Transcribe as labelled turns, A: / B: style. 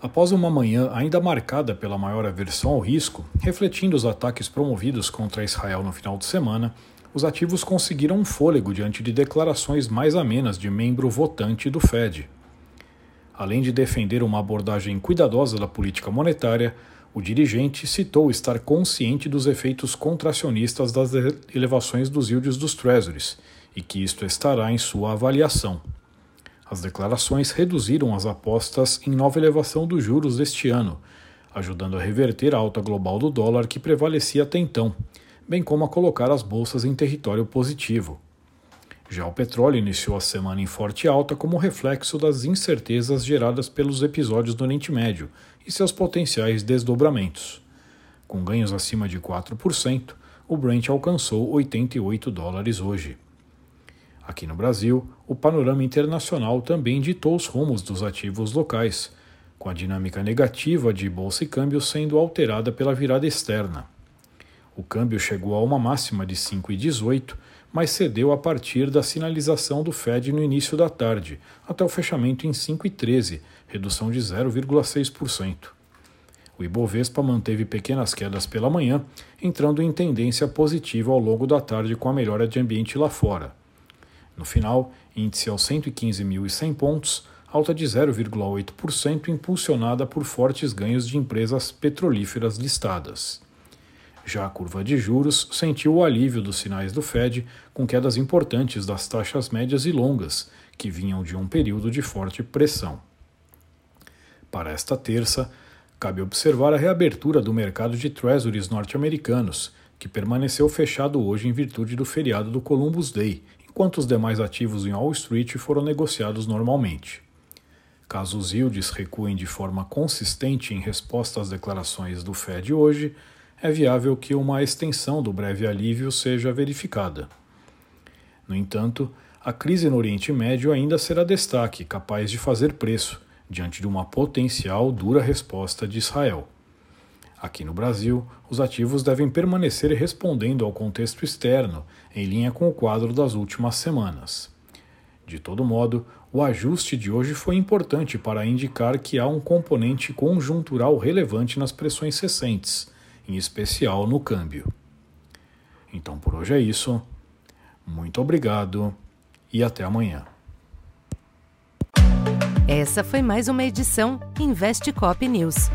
A: Após uma manhã ainda marcada pela maior aversão ao risco, refletindo os ataques promovidos contra Israel no final de semana, os ativos conseguiram um fôlego diante de declarações mais amenas de membro votante do Fed. Além de defender uma abordagem cuidadosa da política monetária, o dirigente citou estar consciente dos efeitos contracionistas das elevações dos yields dos Treasuries e que isto estará em sua avaliação. As declarações reduziram as apostas em nova elevação dos juros deste ano, ajudando a reverter a alta global do dólar que prevalecia até então, bem como a colocar as bolsas em território positivo. Já o petróleo iniciou a semana em forte alta como reflexo das incertezas geradas pelos episódios do Oriente Médio e seus potenciais desdobramentos. Com ganhos acima de 4%, o Brent alcançou 88 dólares hoje. Aqui no Brasil, o panorama internacional também ditou os rumos dos ativos locais, com a dinâmica negativa de bolsa e câmbio sendo alterada pela virada externa. O câmbio chegou a uma máxima de 5,18, mas cedeu a partir da sinalização do Fed no início da tarde, até o fechamento em 5,13, redução de 0,6%. O Ibovespa manteve pequenas quedas pela manhã, entrando em tendência positiva ao longo da tarde com a melhora de ambiente lá fora. No final, índice aos 115.100 pontos, alta de 0,8%, impulsionada por fortes ganhos de empresas petrolíferas listadas. Já a curva de juros sentiu o alívio dos sinais do Fed, com quedas importantes das taxas médias e longas, que vinham de um período de forte pressão. Para esta terça, cabe observar a reabertura do mercado de treasuries norte-americanos, que permaneceu fechado hoje em virtude do feriado do Columbus Day enquanto os demais ativos em Wall Street foram negociados normalmente. Caso os yields recuem de forma consistente em resposta às declarações do Fed hoje, é viável que uma extensão do breve alívio seja verificada. No entanto, a crise no Oriente Médio ainda será destaque capaz de fazer preço diante de uma potencial dura resposta de Israel. Aqui no Brasil, os ativos devem permanecer respondendo ao contexto externo, em linha com o quadro das últimas semanas. De todo modo, o ajuste de hoje foi importante para indicar que há um componente conjuntural relevante nas pressões recentes, em especial no câmbio. Então por hoje é isso. Muito obrigado e até amanhã.
B: Essa foi mais uma edição Investe Cop News.